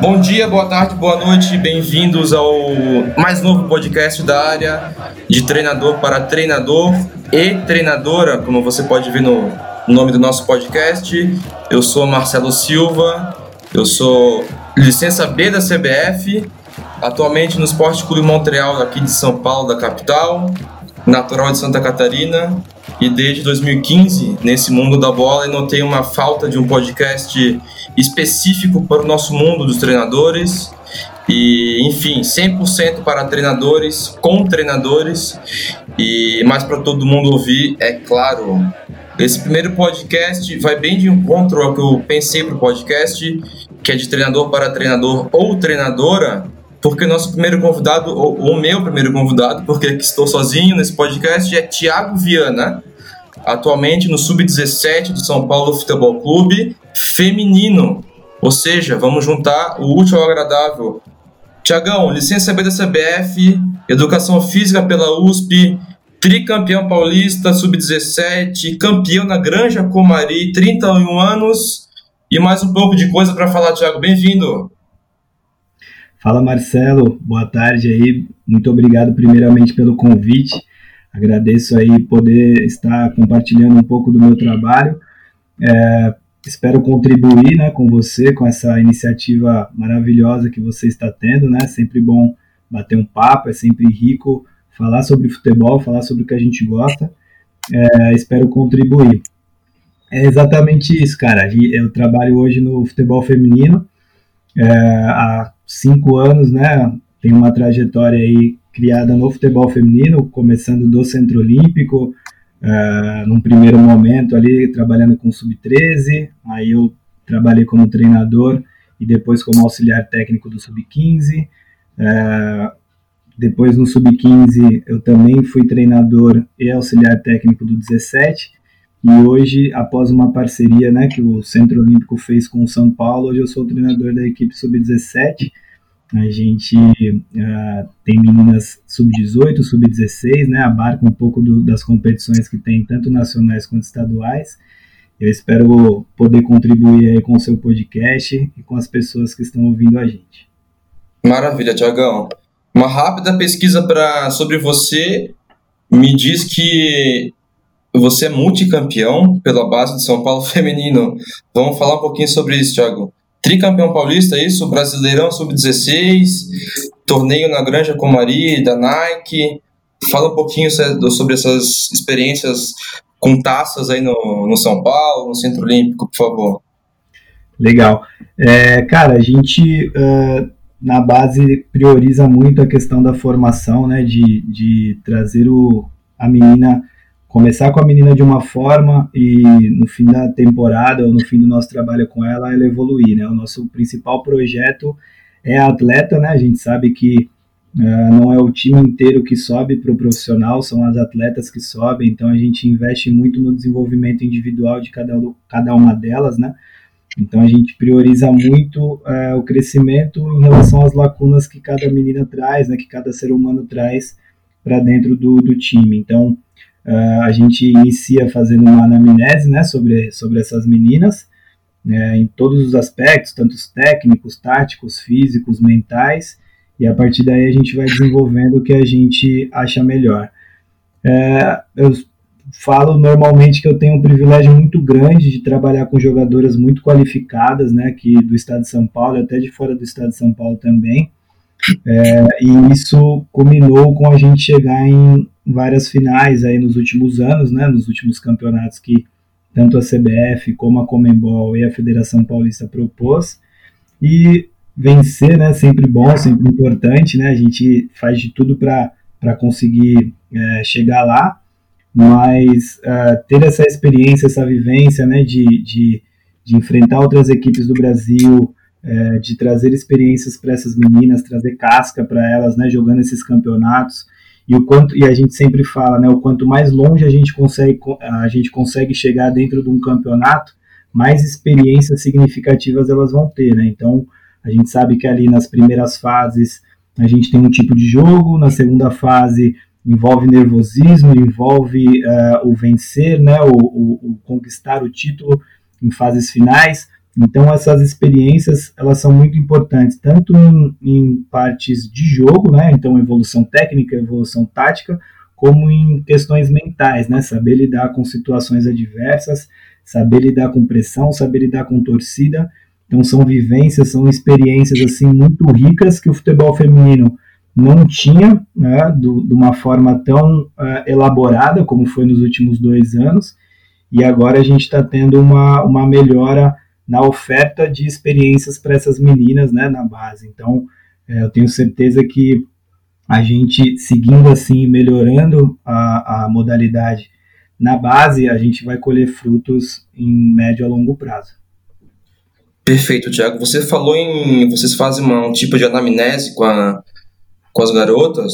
Bom dia, boa tarde, boa noite, bem-vindos ao mais novo podcast da área de treinador para treinador e treinadora, como você pode ver no nome do nosso podcast. Eu sou Marcelo Silva, eu sou licença B da CBF, atualmente no Esporte Clube Montreal, aqui de São Paulo, da capital, natural de Santa Catarina, e desde 2015 nesse mundo da bola e notei uma falta de um podcast específico para o nosso mundo dos treinadores. E, enfim, 100% para treinadores, com treinadores, e mais para todo mundo ouvir, é claro. Esse primeiro podcast vai bem de encontro ao que eu pensei para o podcast, que é de treinador para treinador ou treinadora, porque nosso primeiro convidado, ou o meu primeiro convidado, porque estou sozinho nesse podcast, é Tiago Viana, atualmente no Sub-17 do São Paulo Futebol Clube, feminino. Ou seja, vamos juntar o útil ao agradável. Tiagão, licença B da CBF, Educação Física pela USP, tricampeão paulista, sub-17, campeão na Granja Comari, 31 anos e mais um pouco de coisa para falar, Tiago. Bem-vindo. Fala Marcelo, boa tarde aí. Muito obrigado primeiramente pelo convite. Agradeço aí poder estar compartilhando um pouco do meu trabalho. É, espero contribuir né, com você, com essa iniciativa maravilhosa que você está tendo. Né? Sempre bom bater um papo, é sempre rico falar sobre futebol, falar sobre o que a gente gosta. É, espero contribuir. É exatamente isso, cara. Eu trabalho hoje no futebol feminino é, há cinco anos, né? Tenho uma trajetória aí criada no futebol feminino, começando do Centro Olímpico, uh, num primeiro momento ali trabalhando com sub-13, aí eu trabalhei como treinador e depois como auxiliar técnico do sub-15. Uh, é, depois no sub-15 eu também fui treinador e auxiliar técnico do 17. E hoje, após uma parceria né, que o Centro Olímpico fez com o São Paulo, hoje eu sou treinador da equipe sub-17 a gente uh, tem meninas sub-18, sub-16, né? Abarca um pouco do, das competições que tem, tanto nacionais quanto estaduais. Eu espero poder contribuir aí com o seu podcast e com as pessoas que estão ouvindo a gente. Maravilha, Tiagão. Uma rápida pesquisa pra, sobre você me diz que você é multicampeão pela base de São Paulo feminino. Vamos falar um pouquinho sobre isso, Tiago tricampeão paulista, é isso, Brasileirão Sub-16, torneio na Granja Comari, da Nike. Fala um pouquinho sobre essas experiências com taças aí no, no São Paulo, no Centro Olímpico, por favor. Legal. É, cara, a gente uh, na base prioriza muito a questão da formação, né, de, de trazer o, a menina começar com a menina de uma forma e no fim da temporada ou no fim do nosso trabalho com ela, ela evoluir, né? O nosso principal projeto é a atleta, né? A gente sabe que uh, não é o time inteiro que sobe para o profissional, são as atletas que sobem, então a gente investe muito no desenvolvimento individual de cada, cada uma delas, né? Então a gente prioriza muito uh, o crescimento em relação às lacunas que cada menina traz, né? Que cada ser humano traz para dentro do, do time. Então Uh, a gente inicia fazendo uma anamnese né, sobre, sobre essas meninas, né, em todos os aspectos, tanto os técnicos, táticos, físicos, mentais, e a partir daí a gente vai desenvolvendo o que a gente acha melhor. É, eu falo normalmente que eu tenho um privilégio muito grande de trabalhar com jogadoras muito qualificadas, né, aqui do estado de São Paulo, até de fora do estado de São Paulo também, é, e isso culminou com a gente chegar em várias finais aí nos últimos anos, né, nos últimos campeonatos que tanto a CBF como a Comembol e a Federação Paulista propôs. E vencer, né, sempre bom, sempre importante, né, a gente faz de tudo para conseguir é, chegar lá, mas uh, ter essa experiência, essa vivência, né, de, de, de enfrentar outras equipes do Brasil, é, de trazer experiências para essas meninas, trazer casca para elas, né, jogando esses campeonatos. E o quanto e a gente sempre fala, né, o quanto mais longe a gente consegue a gente consegue chegar dentro de um campeonato, mais experiências significativas elas vão ter, né? Então, a gente sabe que ali nas primeiras fases a gente tem um tipo de jogo, na segunda fase envolve nervosismo, envolve uh, o vencer, né, o, o, o conquistar o título em fases finais Então essas experiências elas são muito importantes tanto em, em partes de jogo, né? Então evolução técnica, evolução tática, como em questões mentais, né? Saber lidar com situações adversas, saber lidar com pressão, saber lidar com torcida. Então são vivências, são experiências assim muito ricas que o futebol feminino não tinha, né, do, de uma forma tão uh, elaborada como foi nos últimos dois anos. E agora a gente está tendo uma, uma melhora na oferta de experiências para essas meninas né, na base. Então, é, eu tenho certeza que a gente, seguindo assim, melhorando a, a modalidade na base, a gente vai colher frutos em médio a longo prazo. Perfeito, Tiago. Você falou em. Vocês fazem uma, um tipo de anamnese com, a, com as garotas,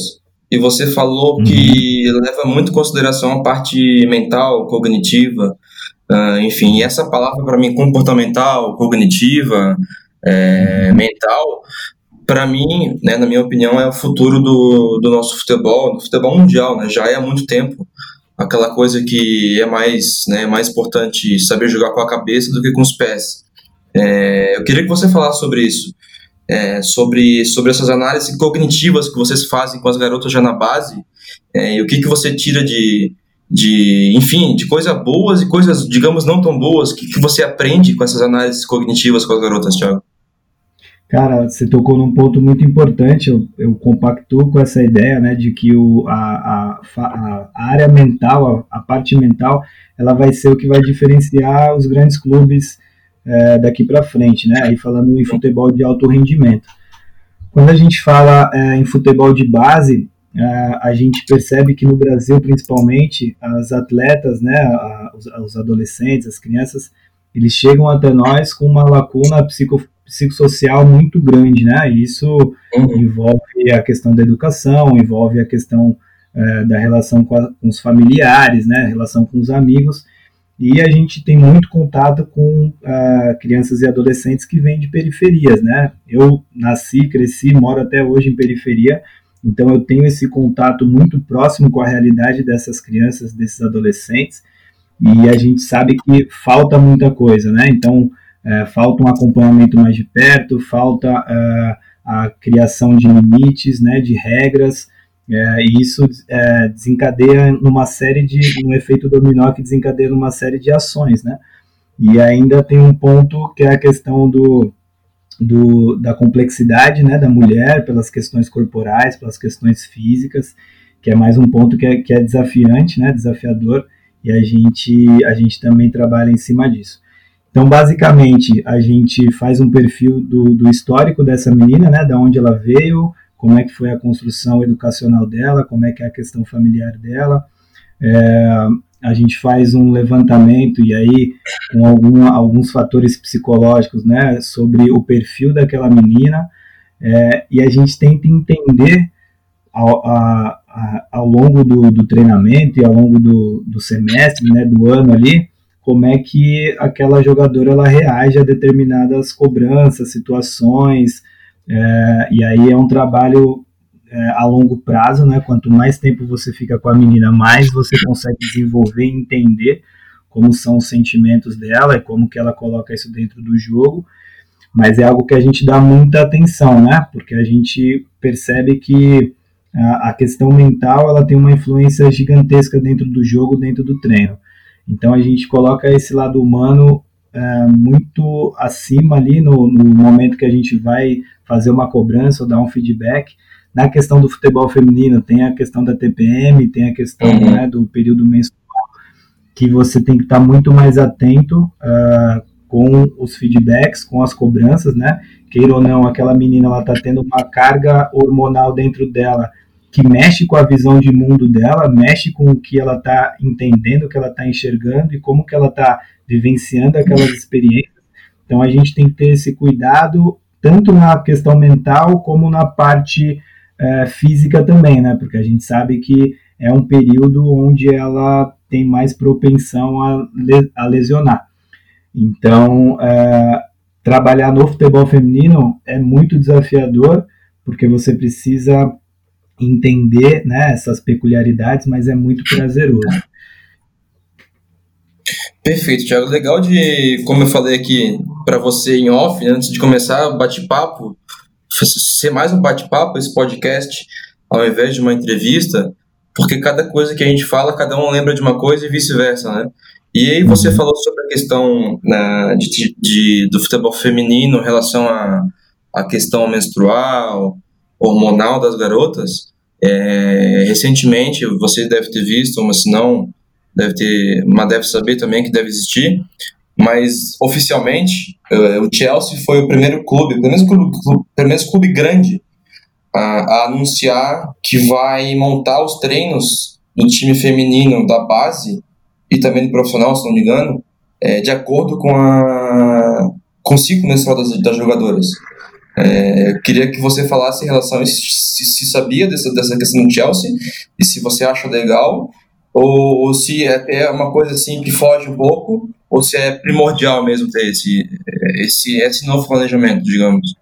e você falou uhum. que leva muito em consideração a parte mental, cognitiva. Uh, enfim, essa palavra para mim, comportamental, cognitiva, é, mental, para mim, né, na minha opinião, é o futuro do, do nosso futebol, do futebol mundial, né, já é há muito tempo. Aquela coisa que é mais, né, mais importante saber jogar com a cabeça do que com os pés. É, eu queria que você falasse sobre isso, é, sobre, sobre essas análises cognitivas que vocês fazem com as garotas já na base, é, e o que, que você tira de, de, enfim, de coisas boas e coisas, digamos, não tão boas que, que você aprende com essas análises cognitivas com as garotas, Thiago? Cara, você tocou num ponto muito importante, eu, eu compactuo com essa ideia, né, de que o, a, a, a área mental, a, a, parte mental, ela vai ser o que vai diferenciar os grandes clubes é, daqui para frente, né, aí falando em futebol de alto rendimento. Quando a gente fala é, em futebol de base, a gente percebe que no Brasil, principalmente, as atletas, né, a, os, os, adolescentes, as crianças, eles chegam até nós com uma lacuna psico, psicossocial muito grande, né? E isso uhum. envolve a questão da educação, envolve a questão uh, da relação com, a, com, os familiares, né? Relação com os amigos. E a gente tem muito contato com uh, crianças e adolescentes que vêm de periferias, né? Eu nasci, cresci, moro até hoje em periferia então eu tenho esse contato muito próximo com a realidade dessas crianças, desses adolescentes, e a gente sabe que falta muita coisa, né? Então é, falta um acompanhamento mais de perto, falta é, a criação de limites, né, de regras, é, e isso é, desencadeia numa série de, um efeito dominó que desencadeia numa série de ações, né? E ainda tem um ponto que é a questão do, do, da complexidade né, da mulher, pelas questões corporais, pelas questões físicas, que é mais um ponto que é, que é desafiante, né, desafiador, e a gente, a gente também trabalha em cima disso. Então, basicamente, a gente faz um perfil do, do histórico dessa menina, né, da onde ela veio, como é que foi a construção educacional dela, como é que é a questão familiar dela, é, a gente faz um levantamento e aí com algum, alguns fatores psicológicos, né, sobre o perfil daquela menina é, e a gente tenta entender ao, a, a, ao longo do, do, treinamento e ao longo do, do semestre, né, do ano ali, como é que aquela jogadora ela reage a determinadas cobranças, situações, é, e aí é um trabalho é, a longo prazo, né? Quanto mais tempo você fica com a menina, mais você consegue desenvolver e entender como são os sentimentos dela e como que ela coloca isso dentro do jogo. Mas é algo que a gente dá muita atenção, né? Porque a gente percebe que a, a questão mental ela tem uma influência gigantesca dentro do jogo, dentro do treino. Então a gente coloca esse lado humano é, muito acima ali no, no momento que a gente vai fazer uma cobrança ou dar um feedback na questão do futebol feminino, tem a questão da TPM, tem a questão uhum. né, do período menstrual, que você tem que estar muito mais atento uh, com os feedbacks, com as cobranças, né? Queira ou não, aquela menina ela está tendo uma carga hormonal dentro dela que mexe com a visão de mundo dela, mexe com o que ela está entendendo, o que ela está enxergando e como que ela está vivenciando aquelas experiências. Então a gente tem que ter esse cuidado tanto na questão mental como na parte é, física também, né? Porque a gente sabe que é um período onde ela tem mais propensão a, a lesionar. Então, é, trabalhar no futebol feminino é muito desafiador, porque você precisa entender né, essas peculiaridades, mas é muito prazeroso. Perfeito, Thiago. Legal de, como eu falei aqui para você em off, antes de começar o bate-papo, ser mais um bate-papo, esse podcast, ao invés de uma entrevista, porque cada coisa que a gente fala, cada um lembra de uma coisa e vice-versa, né? E aí você uhum. falou sobre a questão né, de, de, do futebol feminino em relação à a, a, questão menstrual, hormonal das garotas. É, recentemente, você deve ter visto, mas se não, deve ter, mas deve saber também que deve existir. Mas oficialmente, o Chelsea foi o primeiro clube, pelo menos clube, clube grande, a, a anunciar que vai montar os treinos do time feminino da base e também do profissional, se não me engano, é, de acordo com a com o ciclo menstrual das, das jogadoras. É, queria que você falasse em relação a se, se sabia dessa, dessa questão do Chelsea e se você acha legal ou, ou se é, é uma coisa assim que foge um pouco ou se é primordial mesmo ter esse, esse, esse novo planejamento, digamos.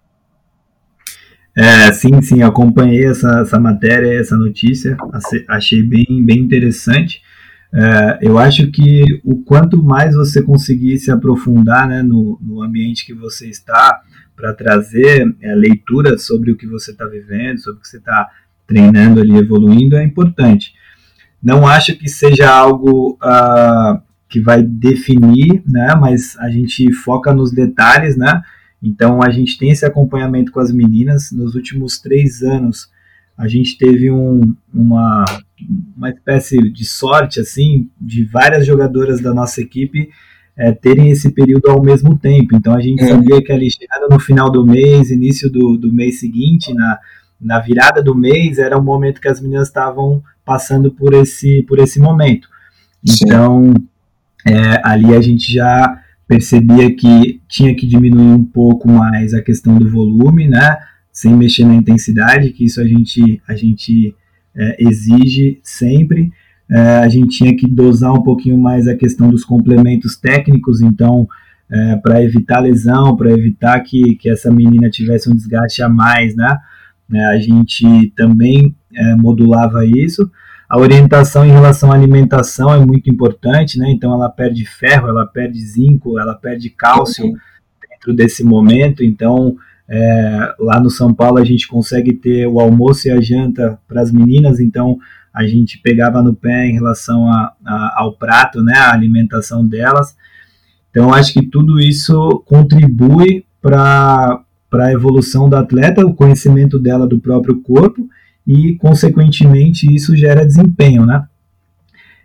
É, sim, sim, acompanhei essa, essa matéria, essa notícia, achei bem, bem interessante. É, eu acho que o quanto mais você conseguir se aprofundar né, no, no ambiente que você está, para trazer é, leituras sobre o que você está vivendo, sobre o que você está treinando ali, evoluindo, é importante. Não acho que seja algo uh, que vai definir, né, mas a gente foca nos detalhes, né? Então a gente tem esse acompanhamento com as meninas. Nos últimos três anos, a gente teve um, uma, uma espécie de sorte, assim, de várias jogadoras da nossa equipe é, terem esse período ao mesmo tempo. Então a gente uhum. sabia que ali chegada no final do mês, início do, do mês seguinte, na, na virada do mês, era o momento que as meninas estavam passando por esse, por esse momento. Então, é, ali a gente já percebia que tinha que diminuir um pouco mais a questão do volume, né? Sem mexer na intensidade, que isso a gente, a gente é, exige sempre é, a gente tinha que dosar um pouquinho mais a questão dos complementos técnicos, então, é, para evitar lesão, para evitar que, que essa menina tivesse um desgaste a mais, né? É, a gente também é, modulava isso. A orientação em relação à alimentação é muito importante, né? Então, ela perde ferro, ela perde zinco, ela perde cálcio dentro desse momento. Então, é, lá no São Paulo a gente consegue ter o almoço e a janta para as meninas, então a gente pegava no pé em relação a, a, ao prato, né, a alimentação delas. Então, acho que tudo isso contribui para a evolução da atleta, o conhecimento dela do próprio corpo e, consequentemente, isso gera desempenho, né?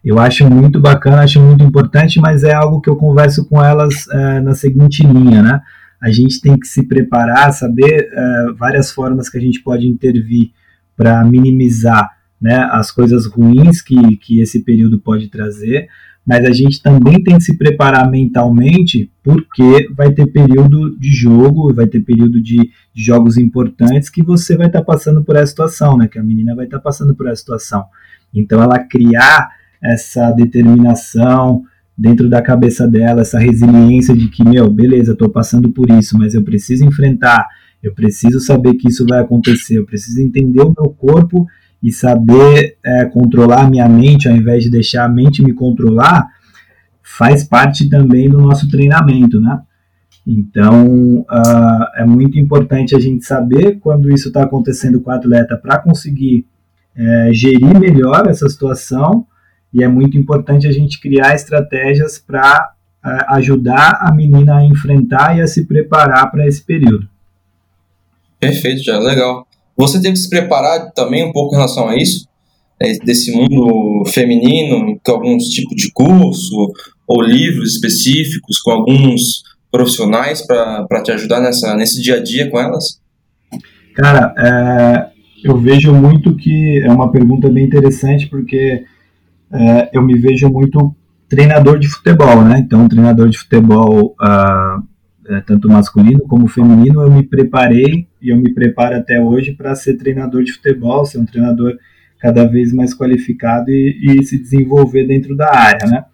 Eu acho muito bacana, acho muito importante, mas é algo que eu converso com elas é, na seguinte linha, né? A gente tem que se preparar, saber é, várias formas que a gente pode intervir para minimizar né, as coisas ruins que, que esse período pode trazer, mas a gente também tem que se preparar mentalmente, porque vai ter período de jogo, vai ter período de, de jogos importantes que você vai estar tá passando por essa situação, né, que a menina vai estar tá passando por essa situação. Então, ela criar essa determinação dentro da cabeça dela, essa resiliência de que, meu, beleza, estou passando por isso, mas eu preciso enfrentar, eu preciso saber que isso vai acontecer, eu preciso entender o meu corpo e saber é, controlar a minha mente ao invés de deixar a mente me controlar faz parte também do nosso treinamento, né? Então uh, é muito importante a gente saber quando isso está acontecendo com o atleta para conseguir é, gerir melhor essa situação e é muito importante a gente criar estratégias para é, ajudar a menina a enfrentar e a se preparar para esse período. Perfeito, já legal. Você teve que se preparar também um pouco em relação a isso, é, desse mundo feminino, com alguns tipos de curso ou livros específicos com alguns profissionais para te ajudar nessa, nesse dia a dia com elas? Cara, é, eu vejo muito que é uma pergunta bem interessante porque é, eu me vejo muito treinador de futebol, né? Então, treinador de futebol, uh, é, tanto masculino como feminino, eu me preparei e eu me preparo até hoje para ser treinador de futebol, ser um treinador cada vez mais qualificado e, e, se desenvolver dentro da área, né?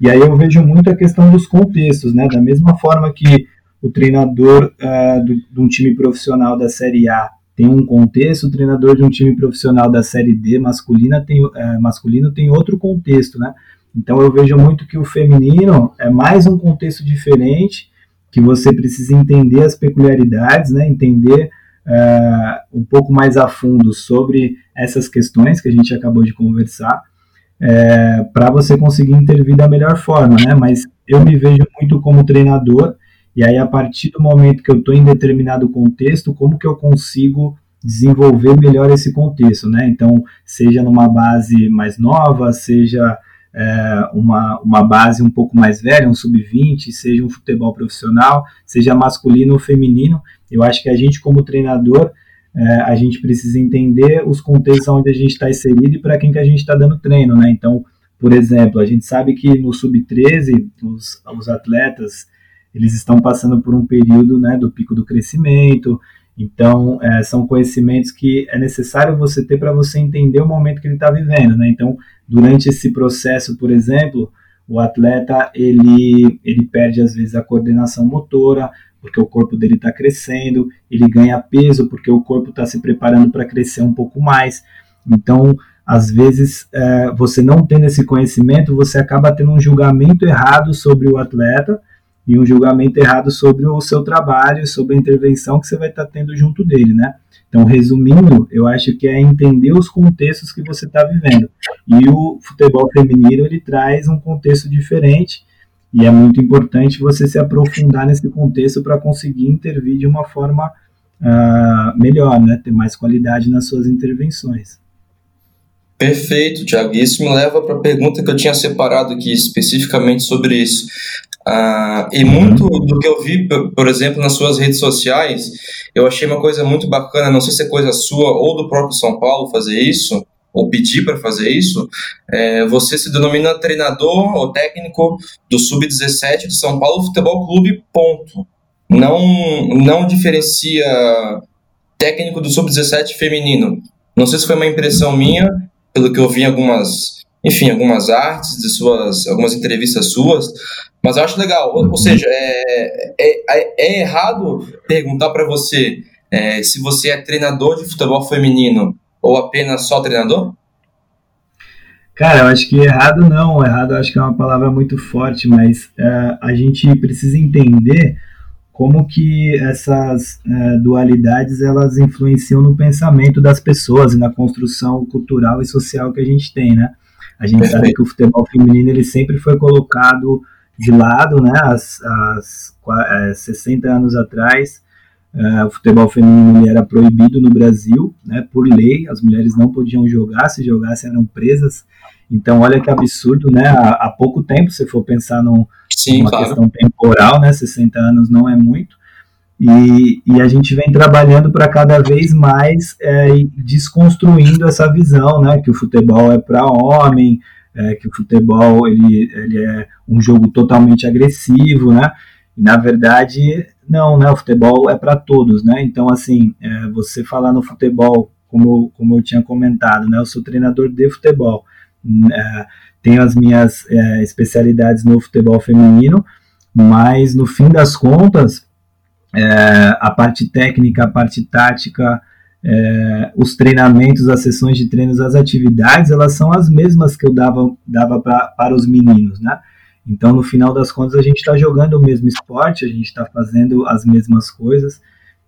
E aí eu vejo muito a questão dos contextos, né? Da mesma forma que o treinador uh, de um time profissional da Série A tem um contexto, o treinador de um time profissional da Série D masculina tem, uh, masculino tem outro contexto, né? Então eu vejo muito que o feminino é mais um contexto diferente, que você precisa entender as peculiaridades, né? entender uh, um pouco mais a fundo sobre essas questões que a gente acabou de conversar, é, para você conseguir intervir da melhor forma, né? Mas eu me vejo muito como treinador, e aí a partir do momento que eu estou em determinado contexto, como que eu consigo desenvolver melhor esse contexto, né? Então, seja numa base mais nova, seja é, uma, uma base um pouco mais velha, um sub-20, seja um futebol profissional, seja masculino ou feminino, eu acho que a gente como treinador, é, a gente precisa entender os contextos onde a gente está inserido e para quem que a gente está dando treino, né? Então, por exemplo, a gente sabe que no sub-13 os, os atletas eles estão passando por um período né, do pico do crescimento, então, é, são conhecimentos que é necessário você ter para você entender o momento que ele está vivendo, né? Então, durante esse processo, por exemplo, o atleta ele, ele perde às vezes a coordenação motora, porque o corpo dele está crescendo, ele ganha peso porque o corpo está se preparando para crescer um pouco mais. Então, às vezes, é, você não tendo esse conhecimento, você acaba tendo um julgamento errado sobre o atleta e um julgamento errado sobre o seu trabalho, sobre a intervenção que você vai estar tendo junto dele, né? Então, resumindo, eu acho que é entender os contextos que você está vivendo. E o futebol feminino ele traz um contexto diferente e é muito importante você se aprofundar nesse contexto para conseguir intervir de uma forma uh, melhor, né? Ter mais qualidade nas suas intervenções. Perfeito, Thiago. Isso me leva para a pergunta que eu tinha separado aqui especificamente sobre isso. Ah, e muito do que eu vi, por exemplo, nas suas redes sociais, eu achei uma coisa muito bacana, não sei se é coisa sua ou do próprio São Paulo fazer isso, ou pedir para fazer isso, é, você se denomina treinador ou técnico do Sub-17 do São Paulo Futebol Clube, ponto. Não, não diferencia técnico do Sub-17 feminino. Não sei se foi uma impressão minha, pelo que eu vi em algumas, enfim, algumas artes de suas, algumas entrevistas suas, mas eu acho legal. Ou, ou seja, é, é, é, errado perguntar para você é, se você é treinador de futebol feminino ou apenas só treinador? Cara, eu acho que errado não. Errado eu acho que é uma palavra muito forte, mas é, a gente precisa entender como que essas é, dualidades elas influenciam no pensamento das pessoas e na construção cultural e social que a gente tem, né? A gente sabe que o futebol feminino ele sempre foi colocado de lado, né? As, as é, 60 anos atrás, é, o futebol feminino era proibido no Brasil, né? Por lei, as mulheres não podiam jogar, se jogassem eram presas. Então, olha que absurdo, né? Há, há pouco tempo, se for pensar num, Sim, numa claro. questão temporal, né? 60 anos não é muito. E, e, a gente vem trabalhando para cada vez mais é, desconstruindo essa visão, né, que o futebol é para homem, é, que o futebol ele, ele é um jogo totalmente agressivo, né? E, na verdade, não, né? O futebol é para todos, né? Então, assim, é, você falar no futebol, como, como eu tinha comentado, né? Eu sou treinador de futebol, é, tenho as minhas é, especialidades no futebol feminino, mas no fim das contas, é, a parte técnica, a parte tática, é, os treinamentos, as sessões de treinos, as atividades, elas são as mesmas que eu dava, dava pra, para os meninos, né? Então, no final das contas, a gente está jogando o mesmo esporte, a gente está fazendo as mesmas coisas,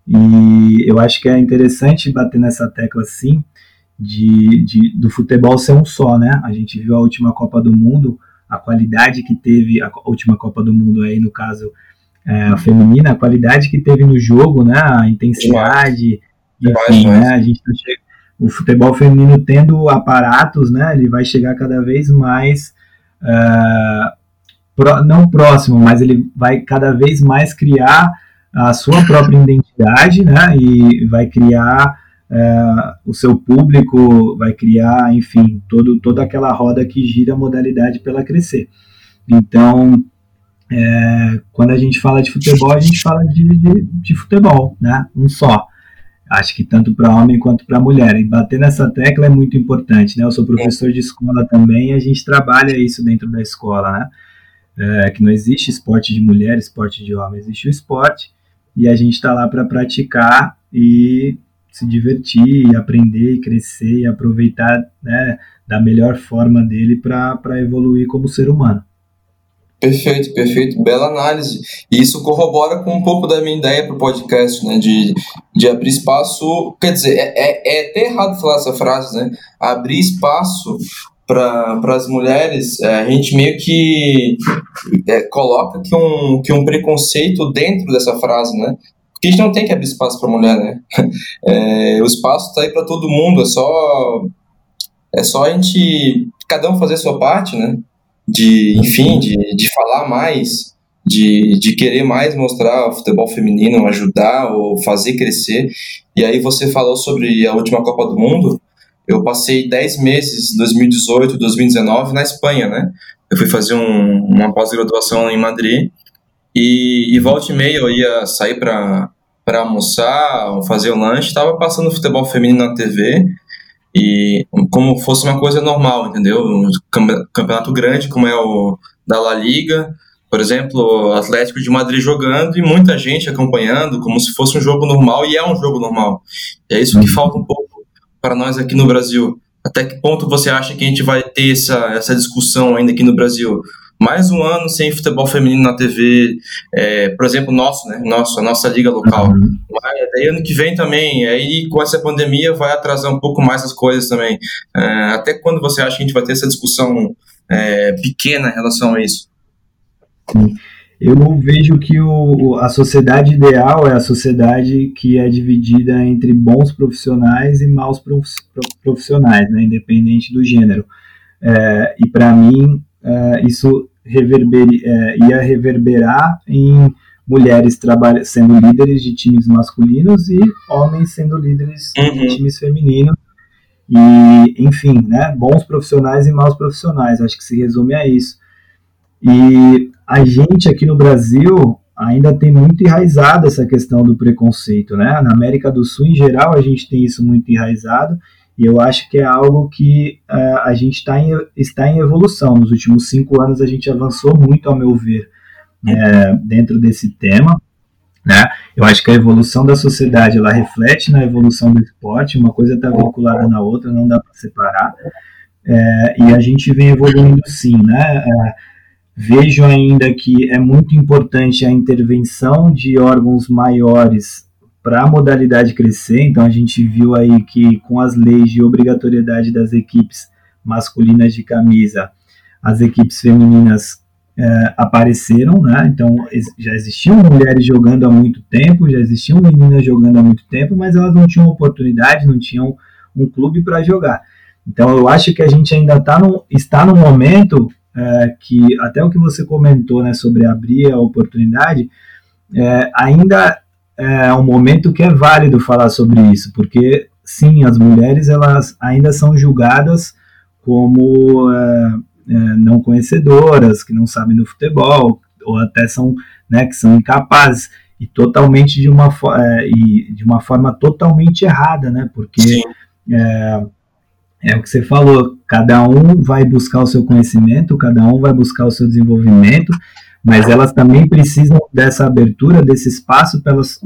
e eu acho que é interessante bater nessa tecla, sim, de, de, do futebol ser um só, né? A gente viu a última Copa do Mundo, a qualidade que teve a última Copa do Mundo aí, no caso, é, a feminina, a qualidade que teve no jogo, né? A intensidade, enfim, né, a gente tá che... o futebol feminino tendo aparatos, né, ele vai chegar cada vez mais uh, pro, não próximo, mas ele vai cada vez mais criar a sua própria identidade, né, e vai criar uh, o seu público, vai criar, enfim, todo, toda aquela roda que gira a modalidade para ela crescer. Então, é, quando a gente fala de futebol, a gente fala de, de, de futebol, né? Um só. Acho que tanto para homem quanto para mulher. E bater nessa tecla é muito importante, né? Eu sou professor de escola também e a gente trabalha isso dentro da escola, né? É, que não existe esporte de mulher, esporte de homem, existe o esporte e a gente está lá para praticar e se divertir, e aprender, e crescer e aproveitar né, da melhor forma dele para evoluir como ser humano. Perfeito, perfeito, bela análise. E isso corrobora com um pouco da minha ideia para o podcast, né? De, de abrir espaço. Quer dizer, é, é, é até errado falar essa frase, né? Abrir espaço para as mulheres, é, a gente meio que é, coloca que um, que um preconceito dentro dessa frase, né? Porque a gente não tem que abrir espaço para mulher, né? É, o espaço está aí para todo mundo, é só é só a gente cada um fazer a sua parte, né? De, enfim, de, de falar mais, de, de querer mais mostrar o futebol feminino, ajudar ou fazer crescer. E aí você falou sobre a última Copa do Mundo. Eu passei 10 meses, 2018, 2019, na Espanha, né? Eu fui fazer um, uma pós-graduação em Madrid e, e volta e meia eu ia sair para almoçar, fazer o lanche, estava passando futebol feminino na TV e como fosse uma coisa normal, entendeu? Um campeonato grande como é o da La Liga, por exemplo, Atlético de Madrid jogando e muita gente acompanhando como se fosse um jogo normal e é um jogo normal. E é isso que falta um pouco para nós aqui no Brasil. Até que ponto você acha que a gente vai ter essa, essa discussão ainda aqui no Brasil? Mais um ano sem futebol feminino na TV, é, por exemplo, nosso, né? Nosso, a nossa liga local. Uhum. Mas aí ano que vem também, aí com essa pandemia vai atrasar um pouco mais as coisas também. É, até quando você acha que a gente vai ter essa discussão é, pequena em relação a isso? Sim eu vejo que o, a sociedade ideal é a sociedade que é dividida entre bons profissionais e maus profissionais, né, independente do gênero. É, e para mim, é, isso reverber, é, ia reverberar em mulheres sendo líderes de times masculinos e homens sendo líderes uhum. de times femininos. E, enfim, né, bons profissionais e maus profissionais, acho que se resume a isso. E a gente aqui no Brasil ainda tem muito enraizado essa questão do preconceito, né? Na América do Sul, em geral, a gente tem isso muito enraizado e eu acho que é algo que uh, a gente tá em, está em evolução. Nos últimos cinco anos, a gente avançou muito, ao meu ver, é, dentro desse tema. Né? Eu acho que a evolução da sociedade ela reflete na evolução do esporte, uma coisa está vinculada na outra, não dá para separar. É, e a gente vem evoluindo sim, né? É, Vejo ainda que é muito importante a intervenção de órgãos maiores para a modalidade crescer. Então a gente viu aí que com as leis de obrigatoriedade das equipes masculinas de camisa, as equipes femininas é, apareceram, né? Então já existiam mulheres jogando há muito tempo, já existiam meninas jogando há muito tempo, mas elas não tinham oportunidade, não tinham um clube para jogar. Então eu acho que a gente ainda tá no, está no momento é, que até o que você comentou né, sobre abrir a oportunidade, é, ainda é um momento que é válido falar sobre isso, porque sim, as mulheres elas ainda são julgadas como é, é, não conhecedoras, que não sabem do futebol, ou até são, né, que são incapazes e totalmente de uma, é, e de uma forma totalmente errada, né? Porque é, é o que você falou, cada um vai buscar o seu conhecimento, cada um vai buscar o seu desenvolvimento, mas elas também precisam dessa abertura, desse espaço para elas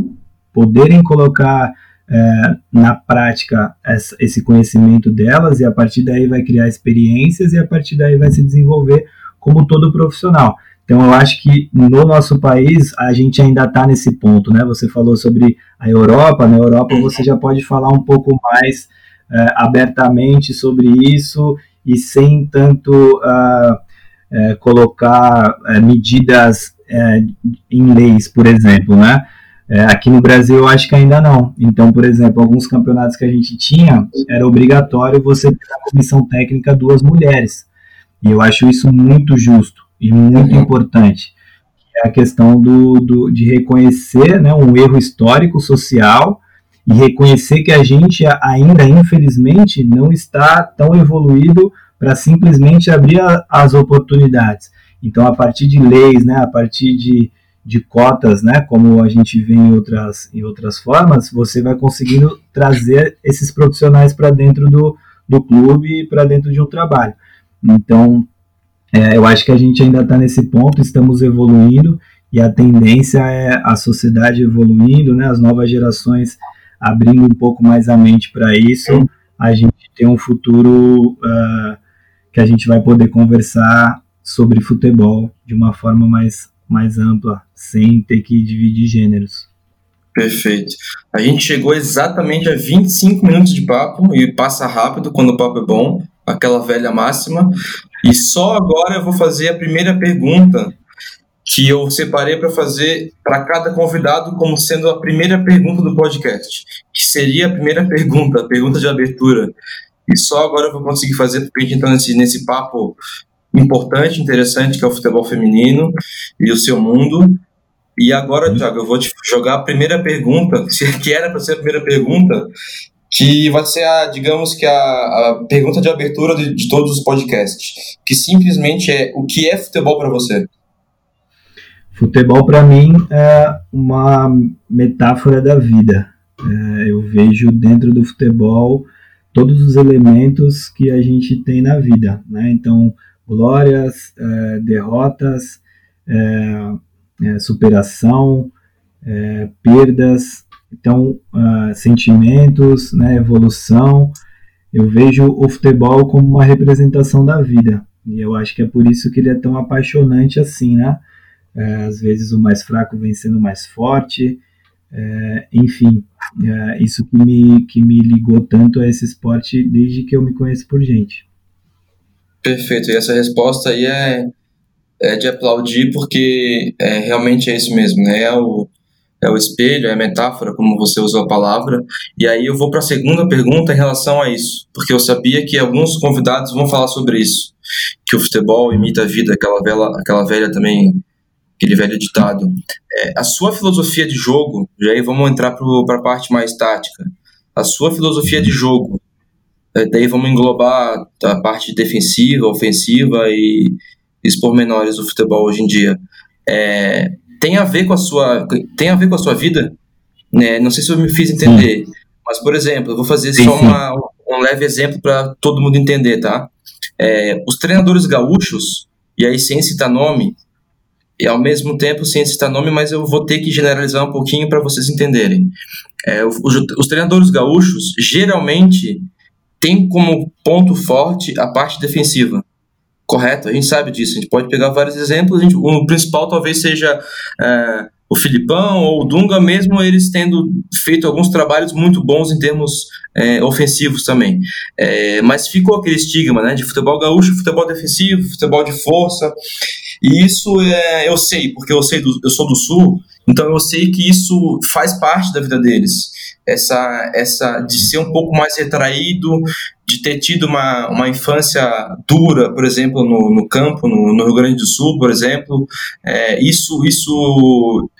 poderem colocar é, na prática essa, esse conhecimento delas e a partir daí vai criar experiências e a partir daí vai se desenvolver como todo profissional. Então eu acho que no nosso país a gente ainda está nesse ponto, né? Você falou sobre a Europa, na Europa você já pode falar um pouco mais é, abertamente sobre isso e sem tanto uh, é, colocar é, medidas é, em leis, por exemplo, né? É, aqui no Brasil eu acho que ainda não. Então, por exemplo, alguns campeonatos que a gente tinha, era obrigatório você ter na comissão técnica duas mulheres. E eu acho isso muito justo e muito importante. É a questão do, do, de reconhecer né, um erro histórico, social, e reconhecer que a gente ainda, infelizmente, não está tão evoluído para simplesmente abrir a, as oportunidades. Então, a partir de leis, né, a partir de, de cotas, né, como a gente vê em outras, em outras formas, você vai conseguindo trazer esses profissionais para dentro do, do clube e para dentro de um trabalho. Então, é, eu acho que a gente ainda está nesse ponto, estamos evoluindo e a tendência é a sociedade evoluindo, né, as novas gerações abrindo um pouco mais a mente para isso, a gente tem um futuro uh, que a gente vai poder conversar sobre futebol de uma forma mais, mais ampla, sem ter que dividir gêneros. Perfeito. A gente chegou exatamente a 25 minutos de papo e passa rápido quando o papo é bom, aquela velha máxima. E só agora eu vou fazer a primeira pergunta que eu separei para fazer para cada convidado como sendo a primeira pergunta do podcast, que seria a primeira pergunta, a pergunta de abertura. E só agora eu vou conseguir fazer porque a gente entrar nesse, nesse papo importante, interessante, que é o futebol feminino e o seu mundo. E agora, Thiago, eu vou te jogar a primeira pergunta, que era para ser a primeira pergunta, que vai ser a, digamos que a, a pergunta de abertura de, de, todos os podcasts, que simplesmente é o que é futebol para você? Futebol para mim é uma metáfora da vida. É, eu vejo dentro do futebol todos os elementos que a gente tem na vida, né? Então, glórias, é, derrotas, é, é superação, é, perdas, então, uh, sentimentos, né, evolução. Eu vejo o futebol como uma representação da vida. E eu acho que é por isso que ele é tão apaixonante assim, né? É, às vezes o mais fraco vencendo o mais forte. É, enfim, é, isso que me, que me ligou tanto a esse esporte desde que eu me conheço por gente. Perfeito. E essa resposta aí é, é de aplaudir, porque é, realmente é isso mesmo, né? É o, é o espelho, é a metáfora, como você usou a palavra. E aí eu vou para a segunda pergunta em relação a isso, porque eu sabia que alguns convidados vão falar sobre isso, que o futebol imita a vida, aquela velha, aquela velha também, aquele velho ditado. É, a sua filosofia de jogo, e aí vamos entrar para a parte mais tática. A sua filosofia de jogo, é, daí vamos englobar a parte defensiva, ofensiva e, e os pormenores do futebol hoje em dia. É, tem a ver com a sua tem a ver com a sua vida, né? Não sei se eu me fiz entender, sim. mas por exemplo, eu vou fazer sim, só uma, um leve exemplo para todo mundo entender, tá? É, os treinadores gaúchos e aí sem citar nome e ao mesmo tempo sem citar nome, mas eu vou ter que generalizar um pouquinho para vocês entenderem. É, os, os treinadores gaúchos geralmente têm como ponto forte a parte defensiva. Correto, a gente sabe disso, a gente pode pegar vários exemplos, o principal talvez seja é, o Filipão ou o Dunga, mesmo eles tendo feito alguns trabalhos muito bons em termos é, ofensivos também. É, mas ficou aquele estigma né, de futebol gaúcho, futebol defensivo, futebol de força, e isso é, eu sei, porque eu, sei do, eu sou do Sul, então eu sei que isso faz parte da vida deles essa, essa de ser um pouco mais retraído, de ter tido uma, uma infância dura, por exemplo, no, no campo, no, no Rio Grande do Sul, por exemplo, é, isso, isso,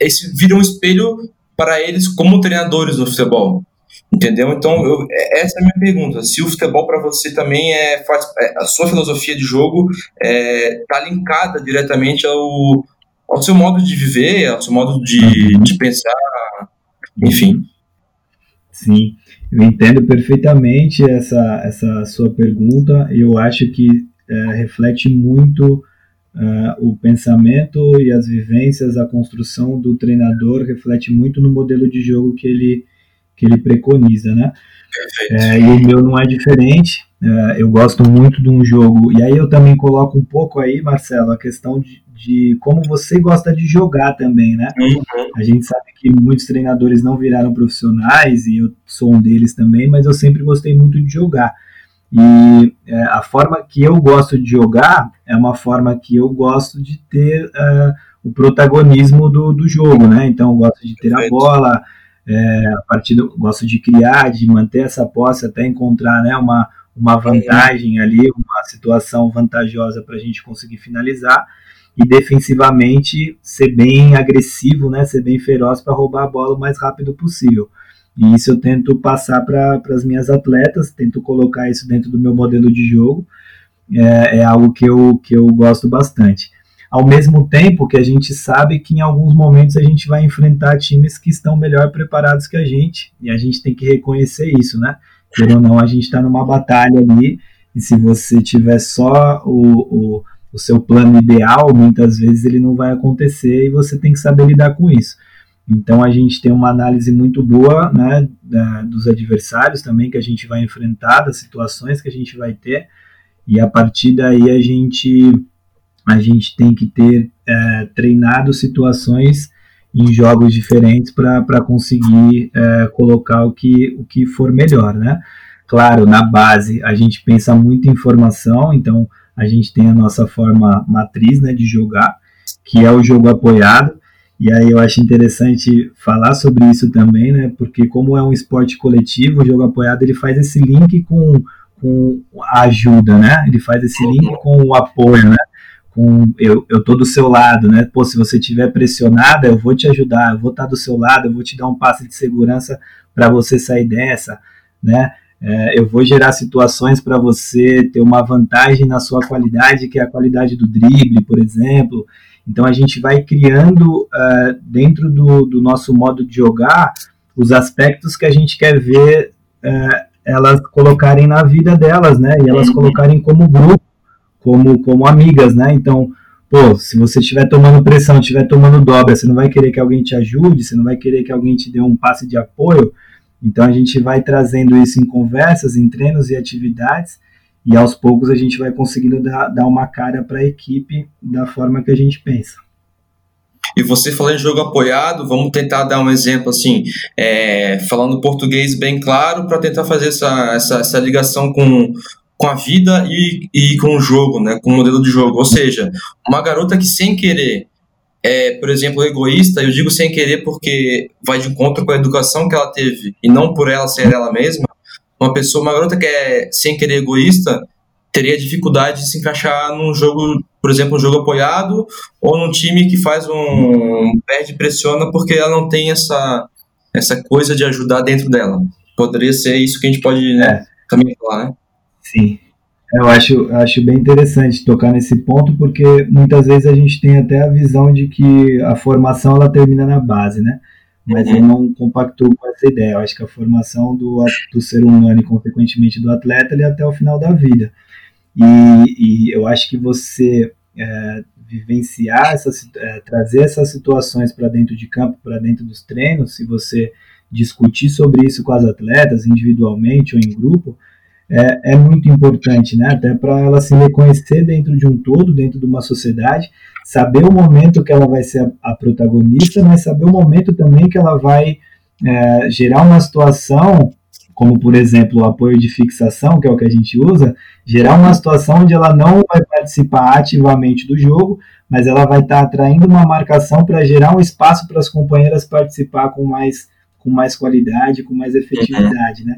isso vira um espelho para eles como treinadores no futebol. Entendeu? Então, eu, é, essa é a minha pergunta. Se o futebol para você também é, faz, é, a sua filosofia de jogo está é, tá linkada diretamente ao, ao seu modo de viver, ao seu modo de, de pensar, enfim. Sim, eu entendo perfeitamente essa, essa sua pergunta. Eu acho que é, reflete muito é, o pensamento e as vivências, a construção do treinador reflete muito no modelo de jogo que ele, que ele preconiza, né? É, e o meu não é diferente. É, eu gosto muito de um jogo. E aí eu também coloco um pouco aí, Marcelo, a questão de, de como você gosta de jogar também, né? Uhum. A gente sabe que muitos treinadores não viraram profissionais e eu sou um deles também, mas eu sempre gostei muito de jogar. E é, a forma que eu gosto de jogar é uma forma que eu gosto de ter uh, o protagonismo do, do jogo, né? Então eu gosto de ter a bola, é, a partir do, gosto de criar, de manter essa posse até encontrar né, uma, uma vantagem ali, uma situação vantajosa para a gente conseguir finalizar e defensivamente ser bem agressivo, né, ser bem feroz para roubar a bola o mais rápido possível. E isso eu tento passar para as minhas atletas, tento colocar isso dentro do meu modelo de jogo. É, é, algo que eu, que eu gosto bastante. Ao mesmo tempo que a gente sabe que em alguns momentos a gente vai enfrentar times que estão melhor preparados que a gente, e a gente tem que reconhecer isso, né? Quer ou não, a gente está numa batalha ali, e se você tiver só o, o o seu plano ideal, muitas vezes ele não vai acontecer e você tem que saber lidar com isso. Então a gente tem uma análise muito boa né, da, dos adversários também que a gente vai enfrentar, das situações que a gente vai ter, e a partir daí a gente, a gente tem que ter é, treinado situações em jogos diferentes para conseguir é, colocar o que, o que for melhor, né? Claro, na base a gente pensa muito em formação, então a gente tem a nossa forma matriz né, de jogar, que é o jogo apoiado, e aí eu acho interessante falar sobre isso também, né? Porque como é um esporte coletivo, o jogo apoiado ele faz esse link com, com a ajuda, né? Ele faz esse link com o apoio, né? Com eu, eu tô do seu lado, né? Pô, se você estiver pressionada, eu vou te ajudar, eu vou estar do seu lado, eu vou te dar um passe de segurança para você sair dessa, né? É, eu vou gerar situações para você ter uma vantagem na sua qualidade, que é a qualidade do drible, por exemplo. Então a gente vai criando uh, dentro do, do, nosso modo de jogar os aspectos que a gente quer ver uh, elas colocarem na vida delas, né? E elas uhum. colocarem como grupo, como, como amigas, né? Então, pô, se você estiver tomando pressão, estiver tomando dobra, você não vai querer que alguém te ajude, você não vai querer que alguém te dê um passe de apoio. Então a gente vai trazendo isso em conversas, em treinos e atividades e aos poucos a gente vai conseguindo dar, dar uma cara para a equipe da forma que a gente pensa. E você falando em jogo apoiado, vamos tentar dar um exemplo assim, é, falando português bem claro, para tentar fazer essa, essa, essa ligação com, com a vida e, e com o jogo, né, com o modelo de jogo. Ou seja, uma garota que sem querer é, por exemplo, egoísta, eu digo sem querer porque vai de encontro com a educação que ela teve e não por ela ser ela mesma, uma pessoa, uma garota que é sem querer egoísta, teria dificuldade de se encaixar num jogo, por exemplo, um jogo apoiado ou num time que faz um perde pressiona porque ela não tem essa essa coisa de ajudar dentro dela. Poderia ser isso que a gente pode né, é. também falar, né? Sim. Eu acho, acho bem interessante tocar nesse ponto, porque muitas vezes a gente tem até a visão de que a formação ela termina na base, né? mas uhum. eu não compactuo com essa ideia. Eu acho que a formação do, do ser humano e, consequentemente, do atleta é até o final da vida. E, e eu acho que você é, vivenciar, essas, é, trazer essas situações para dentro de campo, para dentro dos treinos, se você discutir sobre isso com as atletas, individualmente ou em grupo, é, é muito importante, né? Até para ela se reconhecer dentro de um todo, dentro de uma sociedade, saber o momento que ela vai ser a, a protagonista, mas saber o momento também que ela vai é, gerar uma situação, como por exemplo o apoio de fixação, que é o que a gente usa, gerar uma situação onde ela não vai participar ativamente do jogo, mas ela vai estar tá atraindo uma marcação para gerar um espaço para as companheiras participar com mais, com mais qualidade, com mais efetividade, né?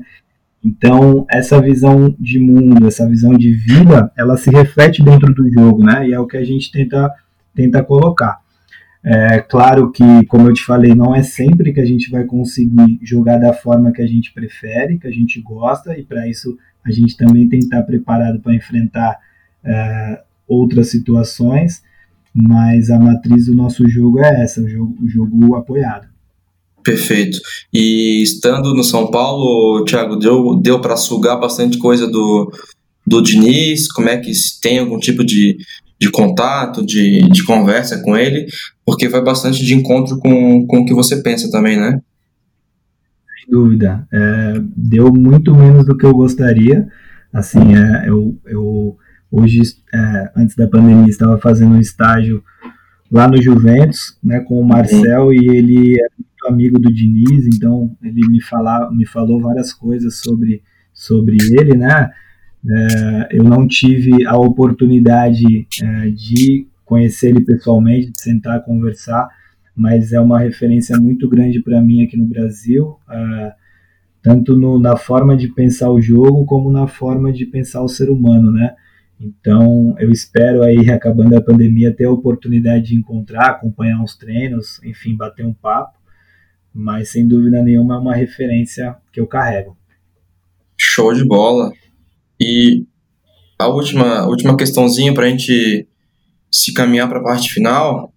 Então, essa visão de mundo, essa visão de vida, ela se reflete dentro do jogo, né? E é o que a gente tenta, tenta colocar. É claro que, como eu te falei, não é sempre que a gente vai conseguir jogar da forma que a gente prefere, que a gente gosta, e para isso a gente também tem que estar preparado para enfrentar é, outras situações, mas a matriz do nosso jogo é essa, o jogo, o jogo apoiado. Perfeito. E estando no São Paulo, Thiago, deu, deu para sugar bastante coisa do, do Diniz? Como é que tem algum tipo de, de contato, de, de conversa com ele? Porque vai bastante de encontro com, com o que você pensa também, né? Sem dúvida. É, deu muito menos do que eu gostaria. Assim, é, eu, eu hoje, é, antes da pandemia, estava fazendo um estágio lá no Juventus, né, com o Marcel, uhum. e ele é amigo do Diniz, então ele me, fala, me falou várias coisas sobre, sobre ele, né, é, eu não tive a oportunidade é, de conhecer ele pessoalmente, de sentar conversar, mas é uma referência muito grande para mim aqui no Brasil, é, tanto no, na forma de pensar o jogo como na forma de pensar o ser humano, né? Então, eu espero aí, acabando a pandemia, ter a oportunidade de encontrar, acompanhar uns treinos, enfim, bater um papo. Mas, sem dúvida nenhuma, é uma referência que eu carrego. Show de bola. E a última, última questãozinha para a gente se caminhar para a parte final.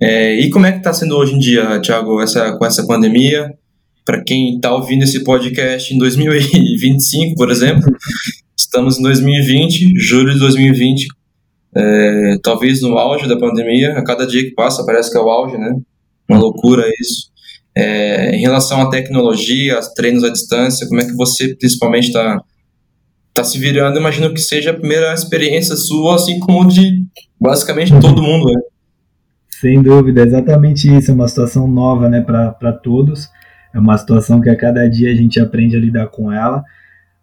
É, e como é que está sendo hoje em dia, Thiago, essa, com essa pandemia? Para quem está ouvindo esse podcast em 2025, por exemplo, Estamos em 2020, julho de 2020, é, talvez no auge da pandemia. A cada dia que passa parece que é o auge, né? Uma loucura isso. É, em relação à tecnologia, treinos à distância, como é que você principalmente está tá se virando? Imagino que seja a primeira experiência sua, assim como de basicamente todo mundo, né? Sem dúvida, exatamente isso. É uma situação nova né, para todos. É uma situação que a cada dia a gente aprende a lidar com ela.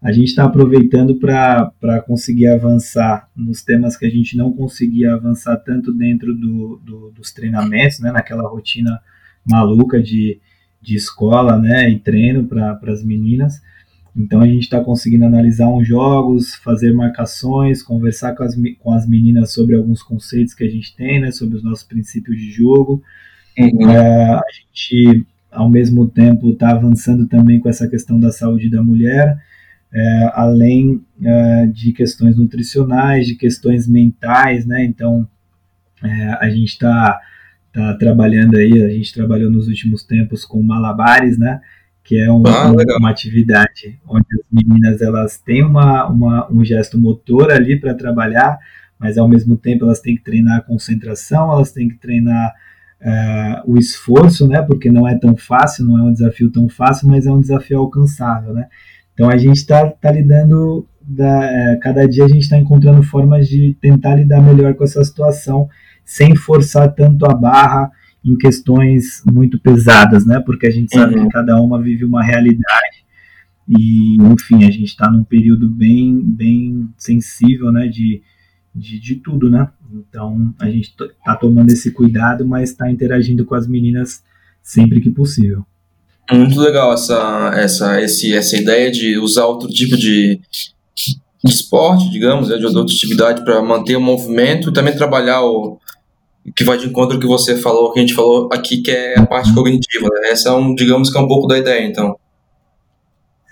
A gente está aproveitando para conseguir avançar nos temas que a gente não conseguia avançar tanto dentro do, do, dos treinamentos, né, naquela rotina maluca de, de escola né, e treino para as meninas. Então a gente está conseguindo analisar uns jogos, fazer marcações, conversar com as, com as meninas sobre alguns conceitos que a gente tem, né, sobre os nossos princípios de jogo. Uhum. É, a gente, ao mesmo tempo, está avançando também com essa questão da saúde da mulher, é, além é, de questões nutricionais, de questões mentais, né? Então é, a gente está tá trabalhando aí, a gente trabalhou nos últimos tempos com malabares, né? Que é um, ah, uma atividade onde as meninas elas têm uma, uma um gesto motor ali para trabalhar, mas ao mesmo tempo elas têm que treinar a concentração, elas têm que treinar uh, o esforço, né? Porque não é tão fácil, não é um desafio tão fácil, mas é um desafio alcançável, né? Então a gente está tá lidando, da, é, cada dia a gente está encontrando formas de tentar lidar melhor com essa situação sem forçar tanto a barra em questões muito pesadas, né? Porque a gente sabe uhum. que cada uma vive uma realidade e, enfim, a gente está num período bem, bem sensível, né? De, de, de tudo, né? Então a gente está tomando esse cuidado, mas está interagindo com as meninas sempre que possível. Muito legal essa, essa, esse, essa ideia de usar outro tipo de, de esporte, digamos, né, de outra atividade para manter o movimento e também trabalhar o, que vai de encontro ao que você falou, que a gente falou aqui, que é a parte cognitiva. Né? Essa é um, digamos que é um pouco da ideia, então.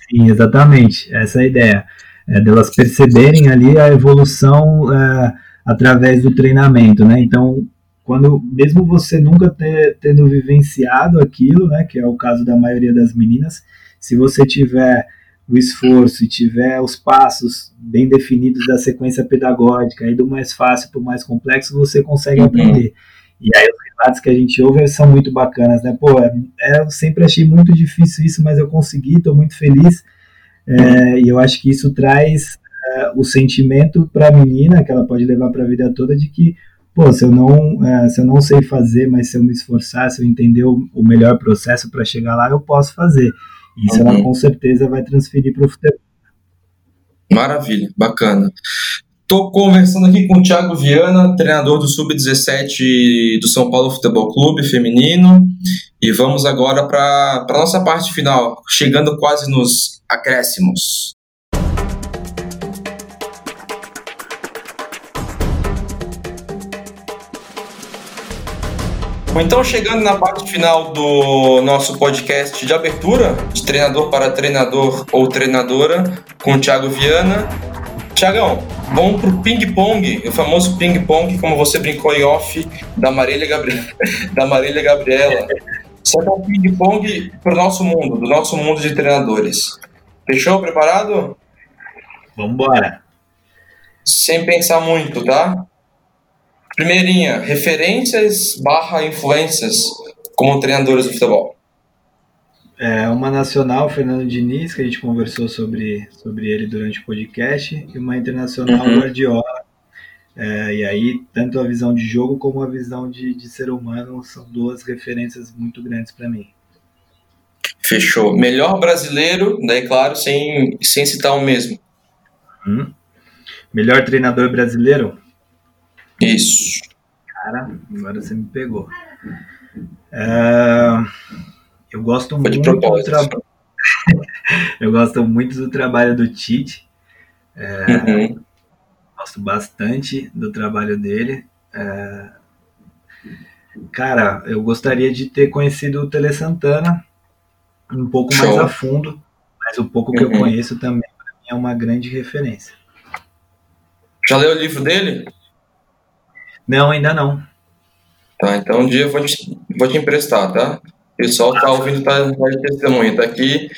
Sim, exatamente. Essa é a ideia. É delas perceberem ali a evolução é, através do treinamento, né? Então, quando mesmo você nunca ter, tendo vivenciado aquilo, né, que é o caso da maioria das meninas, se você tiver o esforço e tiver os passos bem definidos da sequência pedagógica, aí do mais fácil para o mais complexo, você consegue uhum. aprender. E aí os relatos que a gente ouve são muito bacanas, né? Pô, é, é eu sempre achei muito difícil isso, mas eu consegui, estou muito feliz. É, e eu acho que isso traz é, o sentimento para a menina, que ela pode levar para a vida toda, de que, pô, se eu não, é, se eu não sei fazer, mas se eu me esforçar, se eu entender o, o melhor processo para chegar lá, eu posso fazer. Isso uhum. ela com certeza vai transferir para o futebol. Maravilha, bacana. Estou conversando aqui com o Thiago Viana, treinador do Sub-17 do São Paulo Futebol Clube feminino. E vamos agora para a nossa parte final, chegando quase nos acréscimos. Então, chegando na parte final do nosso podcast de abertura, de treinador para treinador ou treinadora, com o Thiago Viana. Tiagão, vamos pro ping-pong, o famoso ping-pong, como você brincou em off, da Marília, Gabri... da Marília Gabriela. Só que é um ping-pong pro nosso mundo, do nosso mundo de treinadores. Fechou? Preparado? Vambora. Sem pensar muito, tá? Primeirinha, referências barra influências como treinadores do futebol. É, uma nacional, Fernando Diniz, que a gente conversou sobre, sobre ele durante o podcast, e uma internacional, uhum. Guardiola. É, e aí, tanto a visão de jogo como a visão de, de ser humano são duas referências muito grandes para mim. Fechou. Melhor brasileiro, daí, claro, sem, sem citar o mesmo. Hum. Melhor treinador brasileiro? Isso. Cara, agora você me pegou. É, eu gosto Foi muito do trabalho. eu gosto muito do trabalho do Tite. É, uhum. Gosto bastante do trabalho dele. É, cara, eu gostaria de ter conhecido o Tele Santana um pouco Show. mais a fundo, mas o pouco que uhum. eu conheço também é uma grande referência. Já leu o livro dele? Não, ainda não. Tá, então um dia eu vou te, vou te emprestar, tá? O pessoal tá ouvindo, tá, tá de testemunha, tá aqui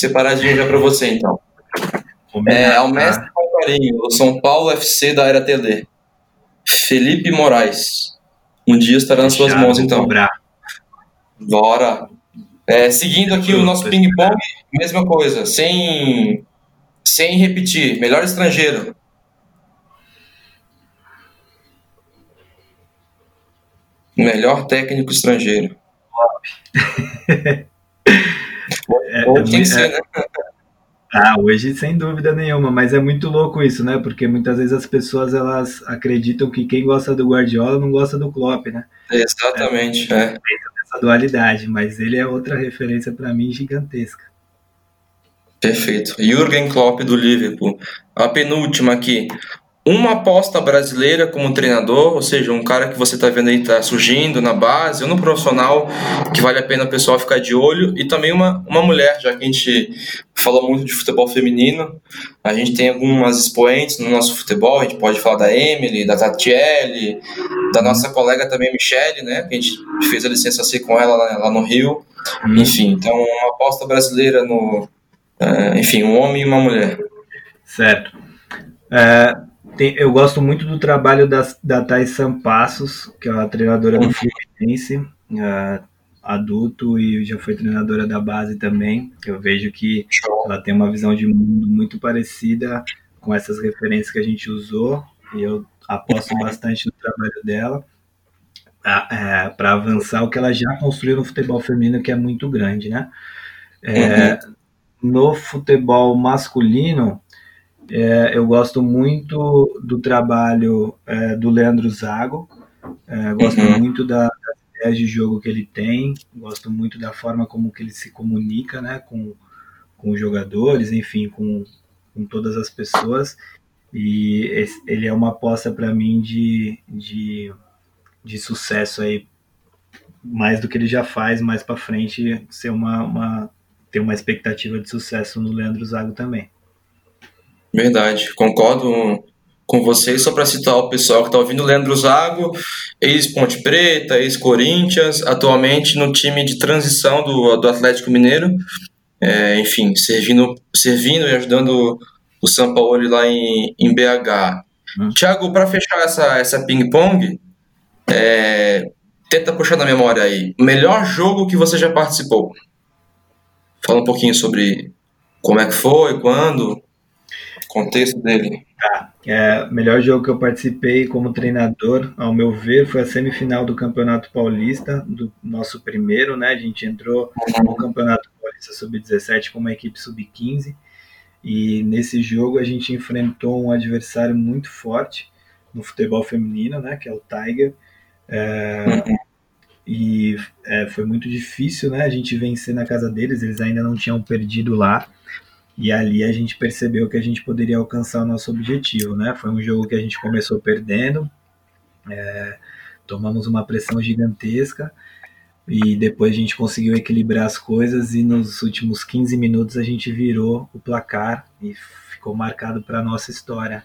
separadinho já para você, então. É, ao mestre carinho, o São Paulo FC da Era TD. Felipe Moraes. Um dia estará nas suas mãos, então. Cobrar. Bora. É, seguindo aqui o nosso ping-pong, mesma coisa, sem, sem repetir. Melhor estrangeiro. Melhor técnico estrangeiro. é, Hoje tem que ser, né? Ah, hoje sem dúvida nenhuma, mas é muito louco isso, né? Porque muitas vezes as pessoas elas acreditam que quem gosta do Guardiola não gosta do Klopp, né? Exatamente, é. é. Essa dualidade, mas ele é outra referência para mim gigantesca. Perfeito. Jürgen Klopp do Liverpool. A penúltima aqui uma aposta brasileira como treinador, ou seja, um cara que você está vendo aí está surgindo na base, ou no profissional que vale a pena o pessoal ficar de olho, e também uma, uma mulher, já que a gente fala muito de futebol feminino, a gente tem algumas expoentes no nosso futebol, a gente pode falar da Emily, da Tatiele, da nossa colega também Michele, né, que a gente fez a licença C com ela lá, lá no Rio, uhum. enfim, então uma aposta brasileira no, uh, enfim, um homem e uma mulher. Certo. É, tem, eu gosto muito do trabalho da, da Thais Sampassos, que é a treinadora do Fluminense, uh, adulto e já foi treinadora da base também. Eu vejo que ela tem uma visão de mundo muito parecida com essas referências que a gente usou e eu aposto bastante no trabalho dela é, para avançar o que ela já construiu no futebol feminino, que é muito grande, né? É, uhum. No futebol masculino, é, eu gosto muito do trabalho é, do Leandro Zago, é, gosto uhum. muito da, das ideias de jogo que ele tem, gosto muito da forma como que ele se comunica né, com, com os jogadores, enfim, com, com todas as pessoas. E esse, ele é uma aposta para mim de, de, de sucesso aí, mais do que ele já faz, mais para frente, ser uma, uma, ter uma expectativa de sucesso no Leandro Zago também. Verdade, concordo com vocês. Só para citar o pessoal que está ouvindo, Leandro Zago, ex-Ponte Preta, ex-Corinthians, atualmente no time de transição do, do Atlético Mineiro. É, enfim, servindo, servindo e ajudando o São Paulo lá em, em BH. Hum. Tiago, para fechar essa, essa ping-pong, é, tenta puxar na memória aí. Melhor jogo que você já participou? Fala um pouquinho sobre como é que foi, quando contexto dele. Tá. É, o melhor jogo que eu participei como treinador, ao meu ver, foi a semifinal do Campeonato Paulista, do nosso primeiro, né? A gente entrou no Campeonato Paulista Sub-17 com uma equipe Sub-15 e nesse jogo a gente enfrentou um adversário muito forte no futebol feminino, né? Que é o Tiger. É, uhum. E é, foi muito difícil, né? A gente vencer na casa deles, eles ainda não tinham perdido lá. E ali a gente percebeu que a gente poderia alcançar o nosso objetivo, né? Foi um jogo que a gente começou perdendo, é, tomamos uma pressão gigantesca e depois a gente conseguiu equilibrar as coisas e nos últimos 15 minutos a gente virou o placar e ficou marcado para nossa história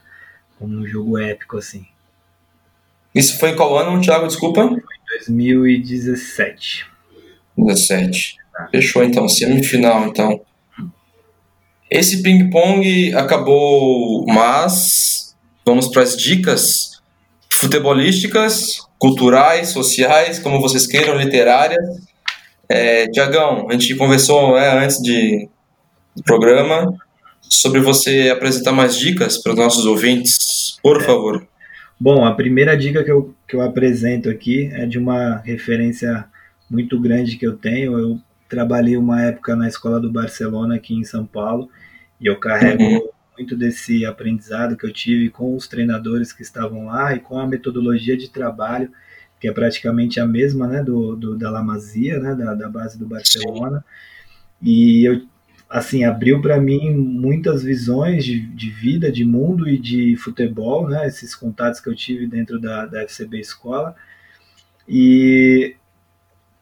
como um jogo épico assim. Isso foi em qual ano, Thiago? Desculpa. Foi em 2017. 17. Fechou então, semifinal então. Esse ping-pong acabou, mas vamos para as dicas futebolísticas, culturais, sociais, como vocês queiram, literárias. É, Tiagão, a gente conversou é, antes de, do programa sobre você apresentar mais dicas para os nossos ouvintes, por é. favor. Bom, a primeira dica que eu, que eu apresento aqui é de uma referência muito grande que eu tenho. Eu trabalhei uma época na escola do Barcelona aqui em São Paulo e eu carrego uhum. muito desse aprendizado que eu tive com os treinadores que estavam lá e com a metodologia de trabalho que é praticamente a mesma né, do, do da Lamazia, né, da, da base do Barcelona. E eu assim abriu para mim muitas visões de, de, vida, de mundo e de futebol, né? Esses contatos que eu tive dentro da, da FCB Escola. E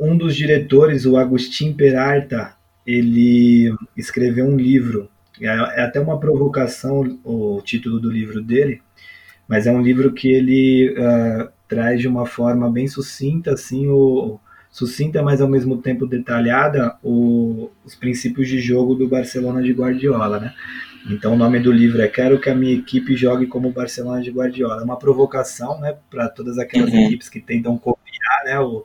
um dos diretores, o Agustin Peralta, ele escreveu um livro. É, é até uma provocação o título do livro dele, mas é um livro que ele uh, traz de uma forma bem sucinta, assim, o, sucinta, mas ao mesmo tempo detalhada, o, os princípios de jogo do Barcelona de Guardiola, né? Então o nome do livro é Quero que a minha equipe jogue como o Barcelona de Guardiola. É uma provocação, né, para todas aquelas uhum. equipes que tentam copiar, né, o,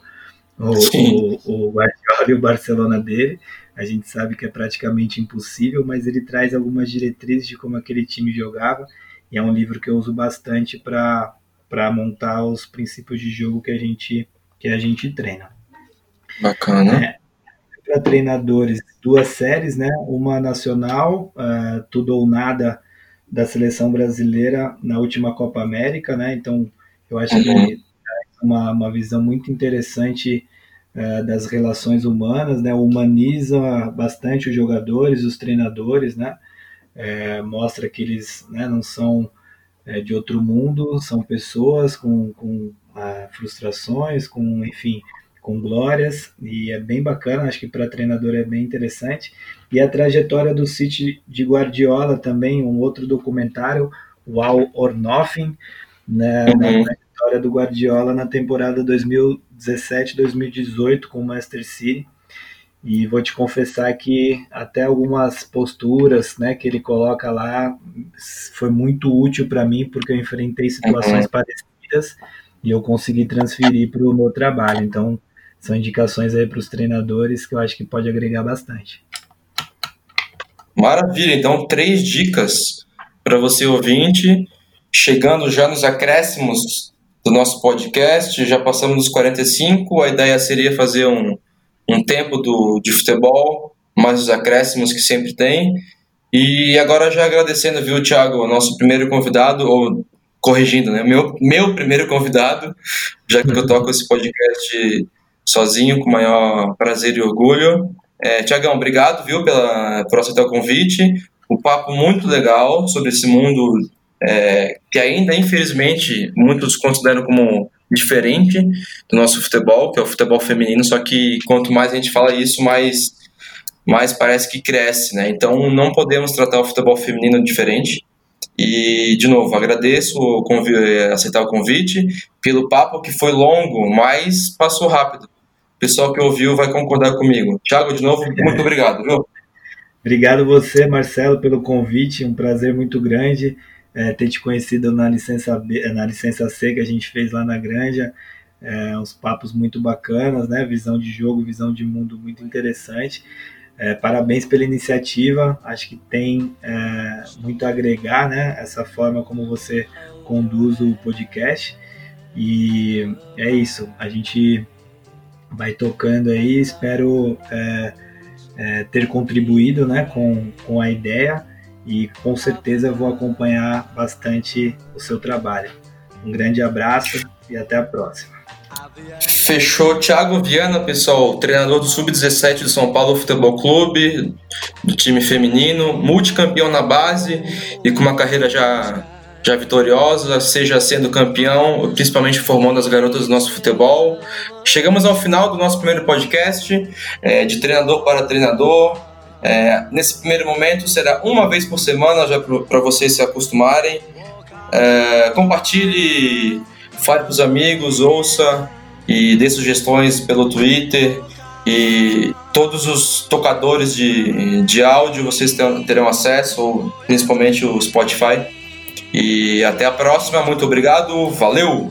o, o, o Guardiola e o Barcelona dele. A gente sabe que é praticamente impossível, mas ele traz algumas diretrizes de como aquele time jogava. E é um livro que eu uso bastante para montar os princípios de jogo que a gente, que a gente treina. Bacana. É, para treinadores, duas séries, né? Uma nacional, uh, tudo ou nada da seleção brasileira na última Copa América, né? Então, eu acho uhum. que uma, uma visão muito interessante é, das relações humanas, né? Humaniza bastante os jogadores, os treinadores, né? É, mostra que eles né, não são é, de outro mundo, são pessoas com, com ah, frustrações, com, enfim, com glórias, e é bem bacana, acho que para treinador é bem interessante. E a trajetória do City de Guardiola também, um outro documentário, o or Nothing, né, uhum. na trajetória do Guardiola na temporada 2017-2018 com o Master City. E vou te confessar que até algumas posturas né, que ele coloca lá foi muito útil para mim, porque eu enfrentei situações uhum. parecidas e eu consegui transferir para o meu trabalho. Então, são indicações aí para os treinadores que eu acho que pode agregar bastante. Maravilha, então três dicas para você ouvinte, chegando já nos acréscimos do nosso podcast, já passamos dos 45, a ideia seria fazer um, um tempo do, de futebol, mais os acréscimos que sempre tem, e agora já agradecendo, viu, Thiago, nosso primeiro convidado, ou corrigindo, né, meu, meu primeiro convidado, já que eu toco esse podcast sozinho, com o maior prazer e orgulho. É, Tiagão, obrigado, viu, pela, por aceitar o convite. O um papo muito legal sobre esse mundo é, que ainda, infelizmente, muitos consideram como diferente do nosso futebol, que é o futebol feminino, só que quanto mais a gente fala isso, mais, mais parece que cresce, né? Então não podemos tratar o futebol feminino diferente. E, de novo, agradeço aceitar o convite, pelo papo que foi longo, mas passou rápido. O pessoal que ouviu vai concordar comigo. Thiago, de novo, muito obrigado, viu? Obrigado você, Marcelo, pelo convite, um prazer muito grande é, ter te conhecido na licença, B, na licença C que a gente fez lá na Granja, é, uns papos muito bacanas, né? Visão de jogo, visão de mundo muito interessante. É, parabéns pela iniciativa, acho que tem é, muito a agregar, né? Essa forma como você conduz o podcast. E é isso, a gente vai tocando aí, espero é, é, ter contribuído né, com, com a ideia e com certeza vou acompanhar bastante o seu trabalho. Um grande abraço e até a próxima. Fechou, Thiago Viana, pessoal, treinador do Sub-17 do São Paulo Futebol Clube, do time feminino, multicampeão na base e com uma carreira já, já vitoriosa, seja sendo campeão, principalmente formando as garotas do nosso futebol. Chegamos ao final do nosso primeiro podcast, é, de treinador para treinador. É, nesse primeiro momento será uma vez por semana, já para vocês se acostumarem. É, compartilhe, fale para os amigos, ouça e dê sugestões pelo Twitter. E todos os tocadores de, de áudio vocês terão acesso, principalmente o Spotify. E até a próxima, muito obrigado, valeu!